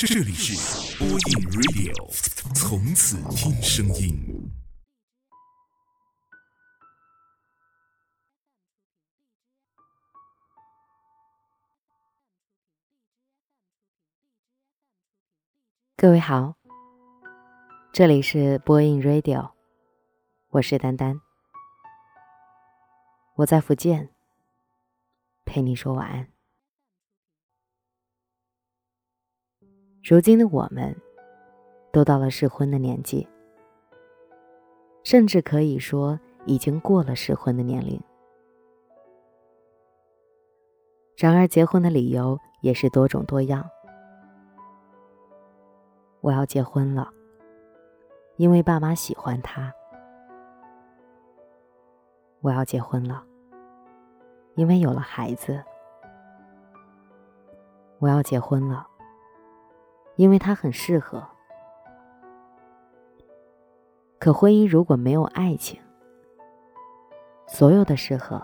这里是播音 Radio，从此听声音。各位好，这里是播音 Radio，我是丹丹，我在福建，陪你说晚安。如今的我们，都到了适婚的年纪，甚至可以说已经过了适婚的年龄。然而，结婚的理由也是多种多样。我要结婚了，因为爸妈喜欢他。我要结婚了，因为有了孩子。我要结婚了，因为他很适合。可婚姻如果没有爱情，所有的适合，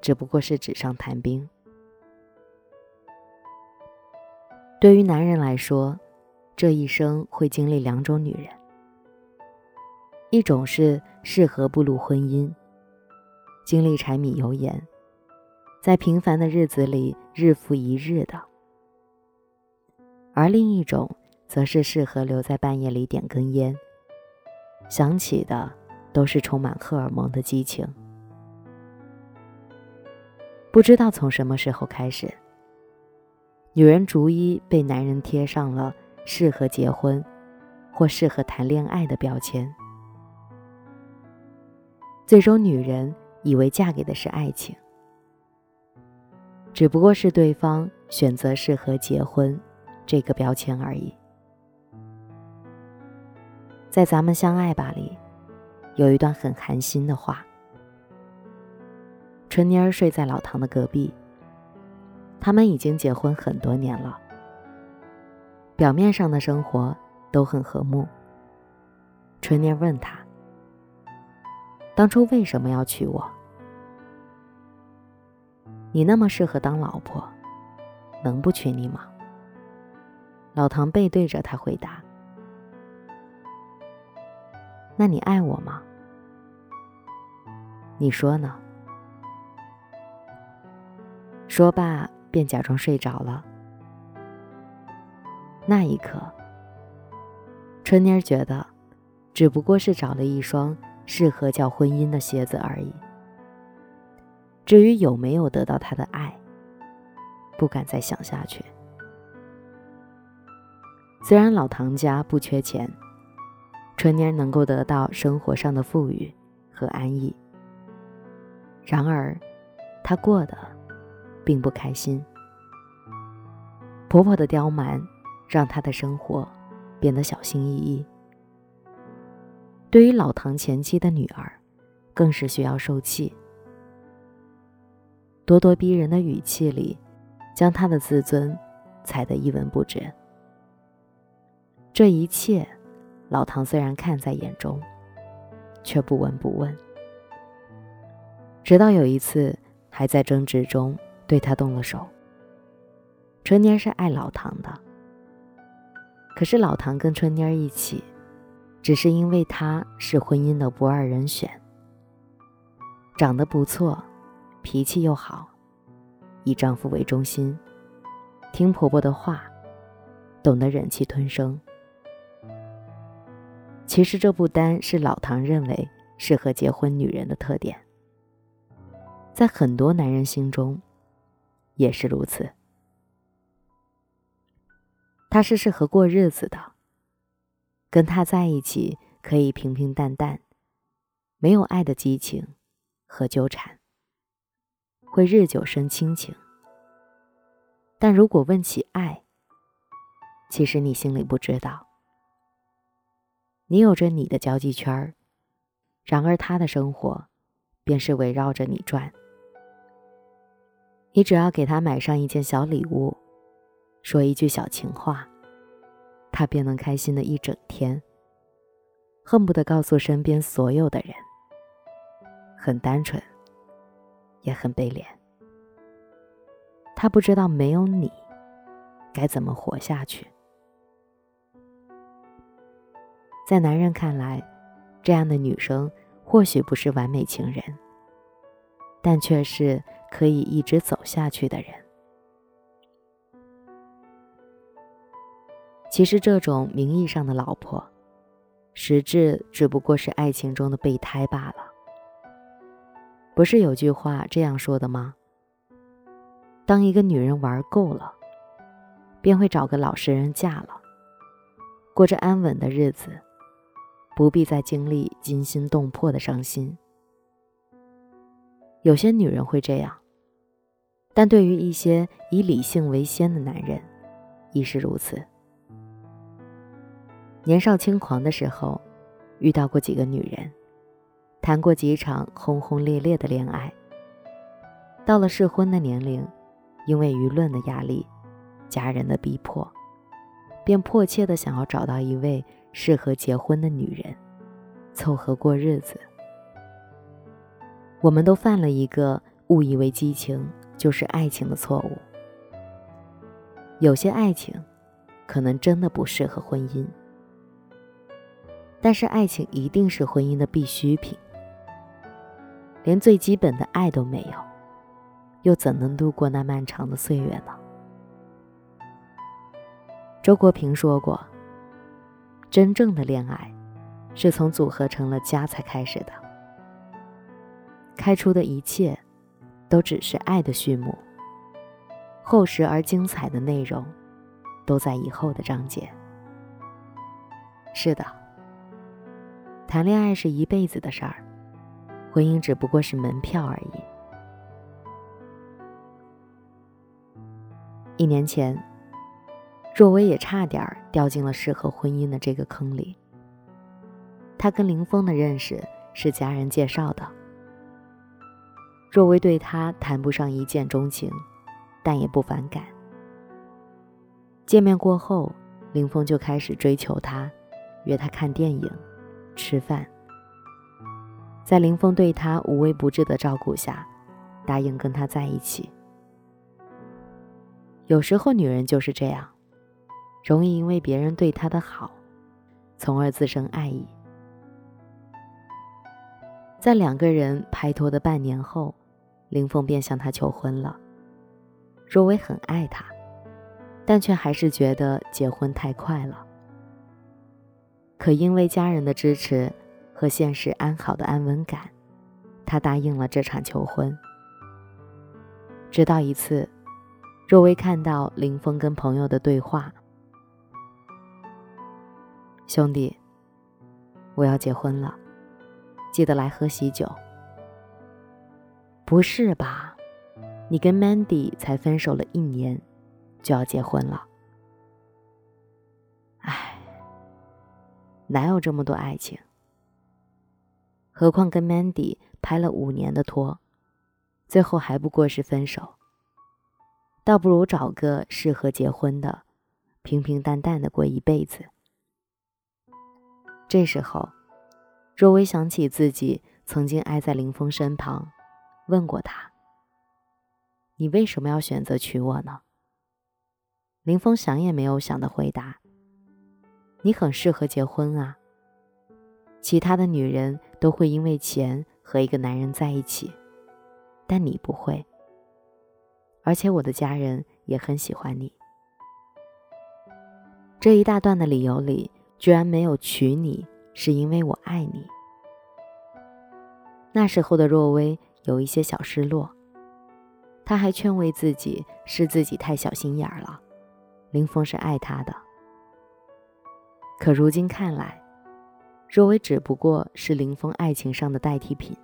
只不过是纸上谈兵。对于男人来说，这一生会经历两种女人，一种是适合步入婚姻，经历柴米油盐，在平凡的日子里日复一日的；而另一种则是适合留在半夜里点根烟，想起的都是充满荷尔蒙的激情。不知道从什么时候开始，女人逐一被男人贴上了。适合结婚，或适合谈恋爱的标签，最终女人以为嫁给的是爱情，只不过是对方选择适合结婚这个标签而已。在《咱们相爱吧》里，有一段很寒心的话：春妮儿睡在老唐的隔壁，他们已经结婚很多年了。表面上的生活都很和睦。春妮儿问他：“当初为什么要娶我？你那么适合当老婆，能不娶你吗？”老唐背对着他回答：“那你爱我吗？你说呢？”说罢，便假装睡着了。那一刻，春妮儿觉得，只不过是找了一双适合叫婚姻的鞋子而已。至于有没有得到他的爱，不敢再想下去。虽然老唐家不缺钱，春妮能够得到生活上的富裕和安逸，然而，她过得并不开心。婆婆的刁蛮。让他的生活变得小心翼翼。对于老唐前妻的女儿，更是需要受气。咄咄逼人的语气里，将他的自尊踩得一文不值。这一切，老唐虽然看在眼中，却不闻不问。直到有一次，还在争执中对他动了手。春妮是爱老唐的。可是老唐跟春妮儿一起，只是因为他是婚姻的不二人选，长得不错，脾气又好，以丈夫为中心，听婆婆的话，懂得忍气吞声。其实这不单是老唐认为适合结婚女人的特点，在很多男人心中，也是如此。他是适合过日子的，跟他在一起可以平平淡淡，没有爱的激情和纠缠，会日久生亲情。但如果问起爱，其实你心里不知道，你有着你的交际圈儿，然而他的生活便是围绕着你转。你只要给他买上一件小礼物。说一句小情话，他便能开心的一整天，恨不得告诉身边所有的人。很单纯，也很悲怜。他不知道没有你，该怎么活下去。在男人看来，这样的女生或许不是完美情人，但却是可以一直走下去的人。其实，这种名义上的老婆，实质只不过是爱情中的备胎罢了。不是有句话这样说的吗？当一个女人玩够了，便会找个老实人嫁了，过着安稳的日子，不必再经历惊心动魄的伤心。有些女人会这样，但对于一些以理性为先的男人，亦是如此。年少轻狂的时候，遇到过几个女人，谈过几场轰轰烈烈的恋爱。到了适婚的年龄，因为舆论的压力、家人的逼迫，便迫切的想要找到一位适合结婚的女人，凑合过日子。我们都犯了一个误以为激情就是爱情的错误。有些爱情，可能真的不适合婚姻。但是爱情一定是婚姻的必需品，连最基本的爱都没有，又怎能度过那漫长的岁月呢？周国平说过：“真正的恋爱，是从组合成了家才开始的，开出的一切，都只是爱的序幕，厚实而精彩的内容，都在以后的章节。”是的。谈恋爱是一辈子的事儿，婚姻只不过是门票而已。一年前，若薇也差点掉进了适合婚姻的这个坑里。她跟林峰的认识是家人介绍的。若薇对他谈不上一见钟情，但也不反感。见面过后，林峰就开始追求她，约她看电影。吃饭，在林峰对她无微不至的照顾下，答应跟他在一起。有时候女人就是这样，容易因为别人对她的好，从而滋生爱意。在两个人拍拖的半年后，林峰便向她求婚了。若薇很爱他，但却还是觉得结婚太快了。可因为家人的支持和现实安好的安稳感，他答应了这场求婚。直到一次，若薇看到林峰跟朋友的对话：“兄弟，我要结婚了，记得来喝喜酒。”不是吧？你跟 Mandy 才分手了一年，就要结婚了？哪有这么多爱情？何况跟 Mandy 拍了五年的拖，最后还不过是分手。倒不如找个适合结婚的，平平淡淡的过一辈子。这时候，若薇想起自己曾经挨在林峰身旁，问过他：“你为什么要选择娶我呢？”林峰想也没有想的回答。你很适合结婚啊。其他的女人都会因为钱和一个男人在一起，但你不会。而且我的家人也很喜欢你。这一大段的理由里，居然没有娶你是因为我爱你。那时候的若薇有一些小失落，她还劝慰自己是自己太小心眼儿了，林峰是爱她的。可如今看来，若薇只不过是林峰爱情上的代替品，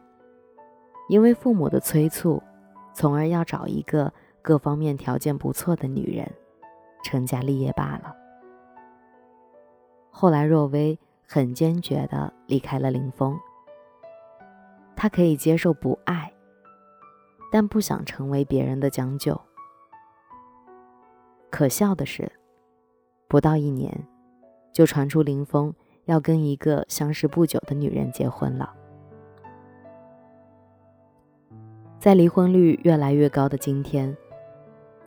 因为父母的催促，从而要找一个各方面条件不错的女人，成家立业罢了。后来，若薇很坚决地离开了林峰。她可以接受不爱，但不想成为别人的将就。可笑的是，不到一年。就传出林峰要跟一个相识不久的女人结婚了。在离婚率越来越高的今天，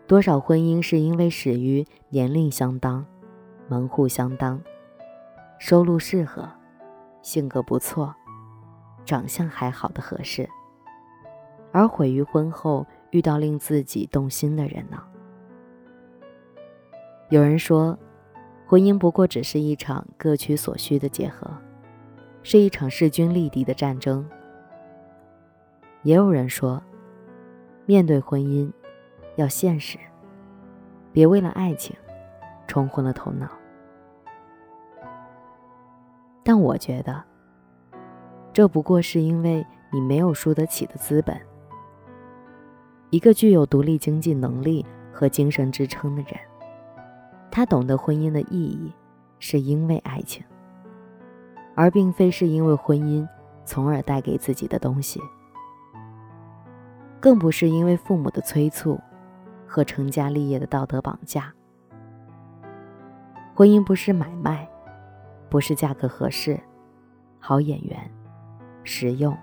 多少婚姻是因为始于年龄相当、门户相当，收入适合，性格不错，长相还好的合适，而毁于婚后遇到令自己动心的人呢？有人说，婚姻不过只是一场各取所需的结合，是一场势均力敌的战争。也有人说，面对婚姻，要现实，别为了爱情冲昏了头脑。但我觉得，这不过是因为你没有输得起的资本。一个具有独立经济能力和精神支撑的人，他懂得婚姻的意义，是因为爱情，而并非是因为婚姻从而带给自己的东西。更不是因为父母的催促和成家立业的道德绑架。婚姻不是买卖，不是价格合适、好眼缘、实用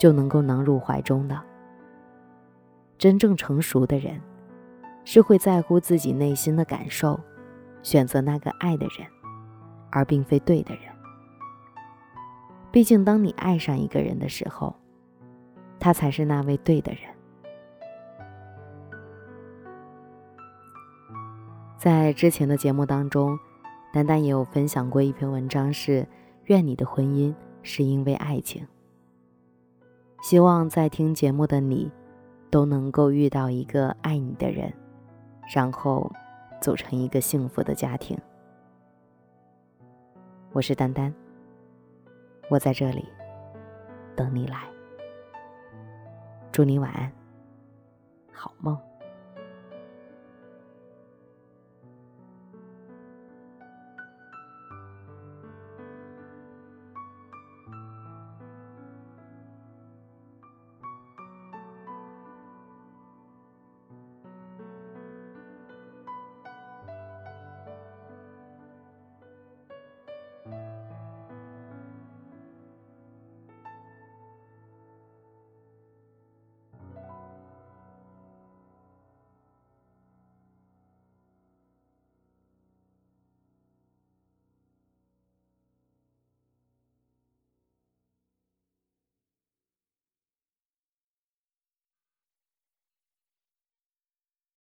就能够囊入怀中的。真正成熟的人，是会在乎自己内心的感受，选择那个爱的人，而并非对的人。毕竟，当你爱上一个人的时候，他才是那位对的人。在之前的节目当中，丹丹也有分享过一篇文章，是愿你的婚姻是因为爱情。希望在听节目的你，都能够遇到一个爱你的人，然后组成一个幸福的家庭。我是丹丹，我在这里等你来。祝你晚安，好梦。